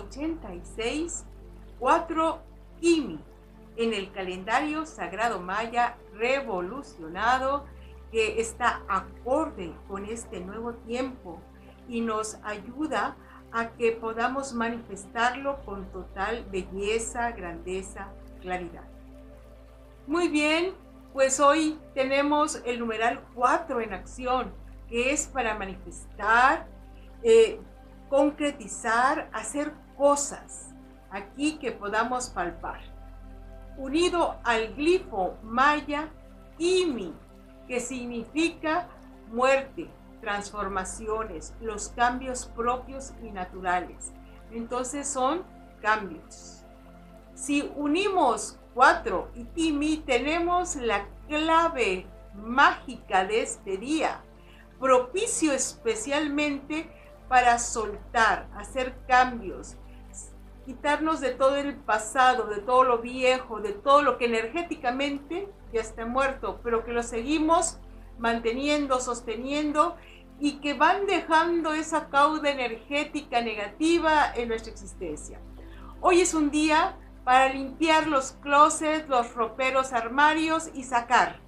86, 4 Kimi en el calendario sagrado maya revolucionado que está acorde con este nuevo tiempo y nos ayuda a que podamos manifestarlo con total belleza, grandeza, claridad. Muy bien, pues hoy tenemos el numeral 4 en acción, que es para manifestar, eh, concretizar, hacer cosas aquí que podamos palpar. Unido al glifo maya Imi, que significa muerte, transformaciones, los cambios propios y naturales. Entonces son cambios. Si unimos 4 y Imi, tenemos la clave mágica de este día, propicio especialmente para soltar, hacer cambios, quitarnos de todo el pasado, de todo lo viejo, de todo lo que energéticamente ya está muerto, pero que lo seguimos manteniendo, sosteniendo y que van dejando esa cauda energética negativa en nuestra existencia. Hoy es un día para limpiar los closets, los roperos, armarios y sacar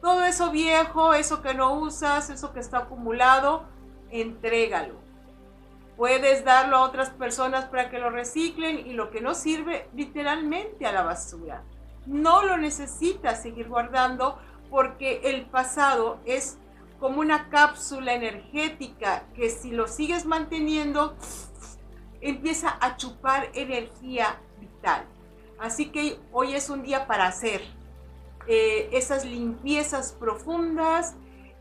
todo eso viejo, eso que no usas, eso que está acumulado, entrégalo. Puedes darlo a otras personas para que lo reciclen y lo que no sirve literalmente a la basura. No lo necesitas seguir guardando porque el pasado es como una cápsula energética que si lo sigues manteniendo empieza a chupar energía vital. Así que hoy es un día para hacer eh, esas limpiezas profundas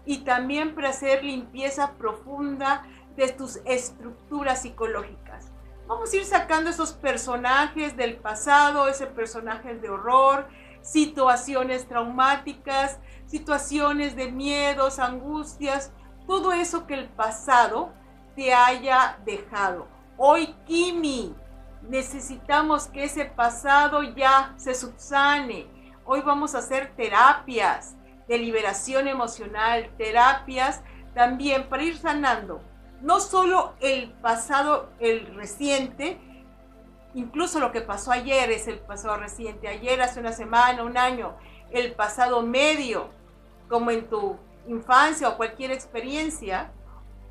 y también para hacer limpieza profunda de tus estructuras psicológicas. Vamos a ir sacando esos personajes del pasado, ese personaje de horror, situaciones traumáticas, situaciones de miedos, angustias, todo eso que el pasado te haya dejado. Hoy, Kimi, necesitamos que ese pasado ya se subsane. Hoy vamos a hacer terapias de liberación emocional, terapias también para ir sanando no solo el pasado, el reciente, incluso lo que pasó ayer es el pasado reciente, ayer, hace una semana, un año, el pasado medio, como en tu infancia o cualquier experiencia,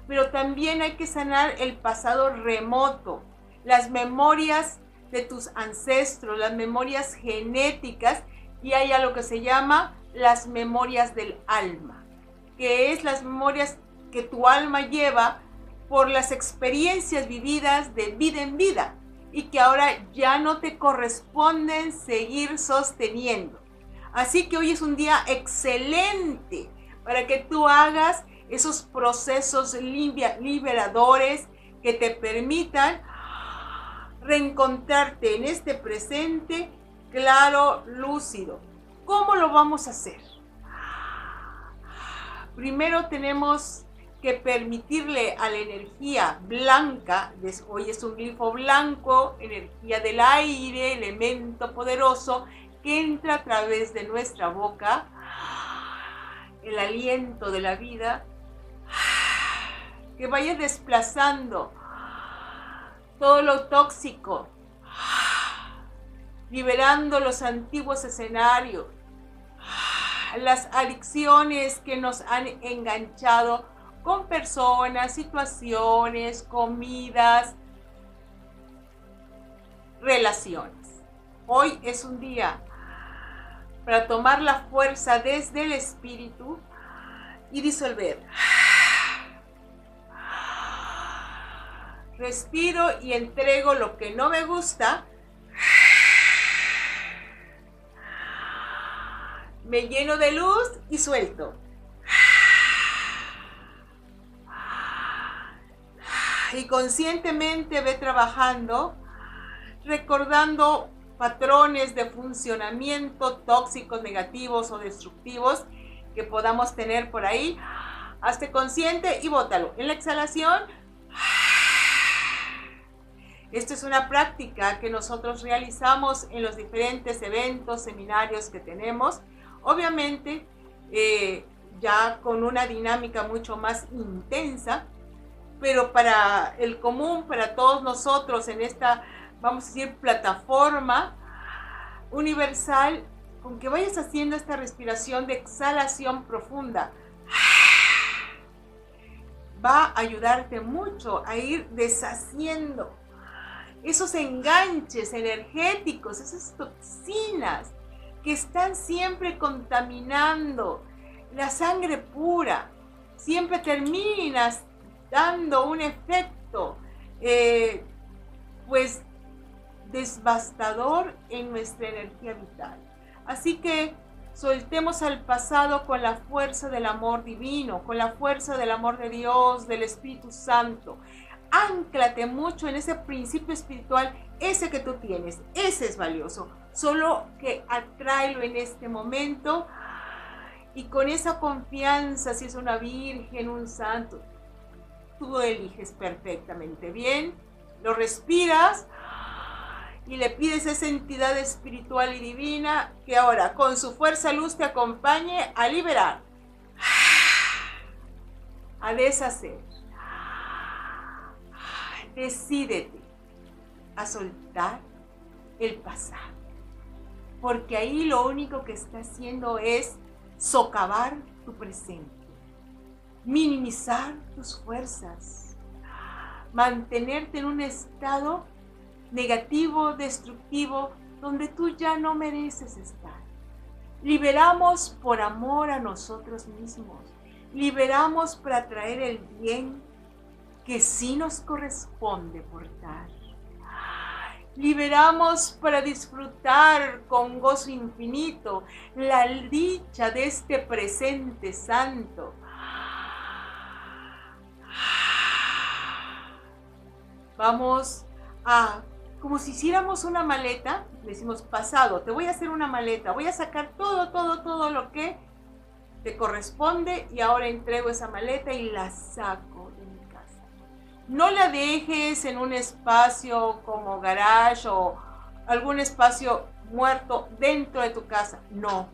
pero también hay que sanar el pasado remoto, las memorias de tus ancestros, las memorias genéticas, y hay algo que se llama las memorias del alma, que es las memorias que tu alma lleva por las experiencias vividas de vida en vida y que ahora ya no te corresponden seguir sosteniendo. Así que hoy es un día excelente para que tú hagas esos procesos liberadores que te permitan reencontrarte en este presente claro, lúcido. ¿Cómo lo vamos a hacer? Primero tenemos que permitirle a la energía blanca, hoy es un glifo blanco, energía del aire, elemento poderoso, que entra a través de nuestra boca, el aliento de la vida, que vaya desplazando todo lo tóxico, liberando los antiguos escenarios, las adicciones que nos han enganchado con personas, situaciones, comidas, relaciones. Hoy es un día para tomar la fuerza desde el espíritu y disolver. Respiro y entrego lo que no me gusta. Me lleno de luz y suelto. Y conscientemente ve trabajando, recordando patrones de funcionamiento tóxicos, negativos o destructivos que podamos tener por ahí. Hazte consciente y bótalo. En la exhalación, esta es una práctica que nosotros realizamos en los diferentes eventos, seminarios que tenemos. Obviamente, eh, ya con una dinámica mucho más intensa, pero para el común, para todos nosotros en esta vamos a decir, plataforma universal con que vayas haciendo esta respiración de exhalación profunda. Va a ayudarte mucho a ir deshaciendo esos enganches energéticos, esas toxinas que están siempre contaminando la sangre pura. Siempre terminas dando un efecto, eh, pues, devastador en nuestra energía vital. Así que soltemos al pasado con la fuerza del amor divino, con la fuerza del amor de Dios, del Espíritu Santo. Anclate mucho en ese principio espiritual, ese que tú tienes, ese es valioso. Solo que atráelo en este momento y con esa confianza, si es una virgen, un santo, tú eliges perfectamente bien, lo respiras y le pides a esa entidad espiritual y divina que ahora con su fuerza luz te acompañe a liberar, a deshacer. Decídete a soltar el pasado, porque ahí lo único que está haciendo es socavar tu presente, minimizar tus fuerzas, mantenerte en un estado negativo, destructivo, donde tú ya no mereces estar. Liberamos por amor a nosotros mismos. Liberamos para traer el bien que sí nos corresponde portar. Liberamos para disfrutar con gozo infinito la dicha de este presente santo. Vamos a como si hiciéramos una maleta, decimos pasado, te voy a hacer una maleta, voy a sacar todo, todo, todo lo que te corresponde y ahora entrego esa maleta y la saco de mi casa. No la dejes en un espacio como garage o algún espacio muerto dentro de tu casa, no.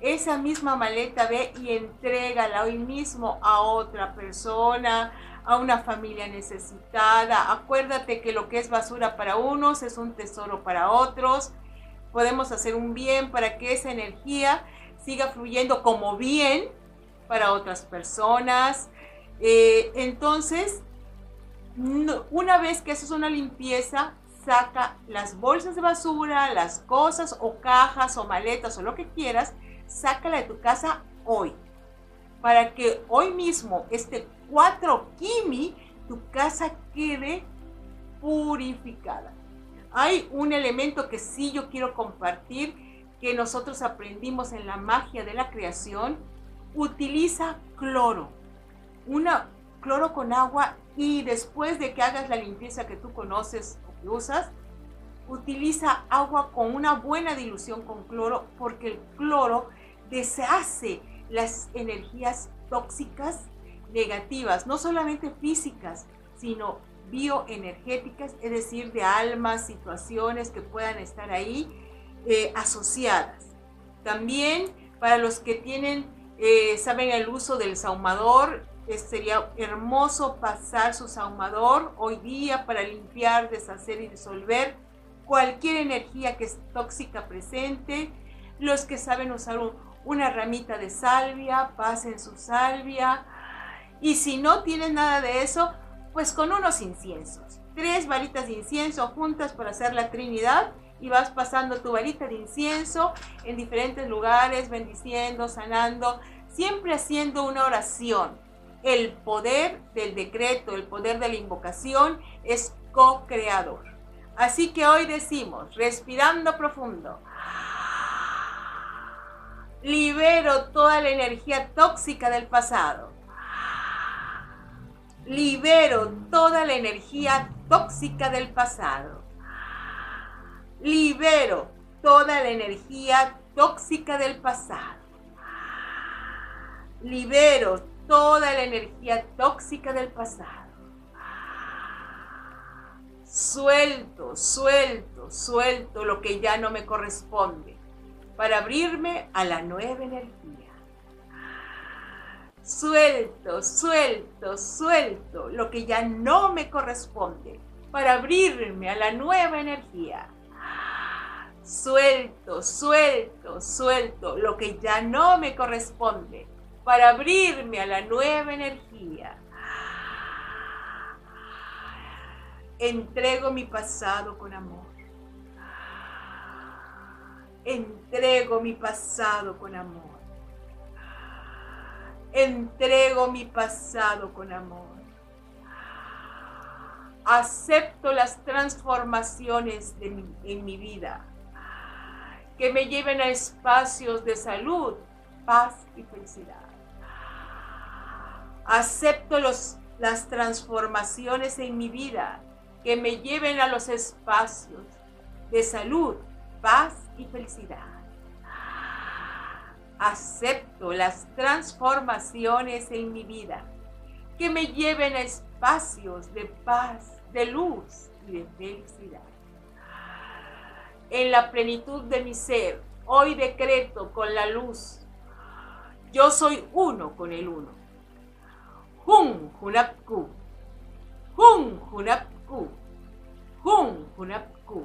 Esa misma maleta ve y entrégala hoy mismo a otra persona, a una familia necesitada. Acuérdate que lo que es basura para unos es un tesoro para otros. Podemos hacer un bien para que esa energía siga fluyendo como bien para otras personas. Eh, entonces, una vez que haces una limpieza, saca las bolsas de basura, las cosas o cajas o maletas o lo que quieras, sácala de tu casa hoy. Para que hoy mismo este 4 Kimi, tu casa quede purificada. Hay un elemento que sí yo quiero compartir que nosotros aprendimos en la magia de la creación. Utiliza cloro. Una cloro con agua y después de que hagas la limpieza que tú conoces o que usas, utiliza agua con una buena dilución con cloro porque el cloro deshace las energías tóxicas negativas, no solamente físicas, sino bioenergéticas, es decir, de almas, situaciones que puedan estar ahí eh, asociadas. También para los que tienen, eh, saben el uso del saumador, sería hermoso pasar su saumador hoy día para limpiar, deshacer y disolver cualquier energía que es tóxica presente. Los que saben usar una ramita de salvia, pasen su salvia, y si no tienes nada de eso, pues con unos inciensos. Tres varitas de incienso juntas para hacer la Trinidad y vas pasando tu varita de incienso en diferentes lugares, bendiciendo, sanando, siempre haciendo una oración. El poder del decreto, el poder de la invocación es co-creador. Así que hoy decimos, respirando profundo, libero toda la energía tóxica del pasado Libero toda la energía tóxica del pasado. Libero toda la energía tóxica del pasado. Libero toda la energía tóxica del pasado. Suelto, suelto, suelto lo que ya no me corresponde para abrirme a la nueva energía. Suelto, suelto, suelto lo que ya no me corresponde para abrirme a la nueva energía. Suelto, suelto, suelto lo que ya no me corresponde para abrirme a la nueva energía. Entrego mi pasado con amor. Entrego mi pasado con amor. Entrego mi pasado con amor. Acepto las transformaciones en mi vida que me lleven a espacios de salud, paz y felicidad. Acepto los, las transformaciones en mi vida que me lleven a los espacios de salud, paz y felicidad. Acepto las transformaciones en mi vida que me lleven a espacios de paz, de luz y de felicidad. En la plenitud de mi ser, hoy decreto con la luz, yo soy uno con el uno. Hun Hunapku. Hun Hunapku. Hun Hunapku.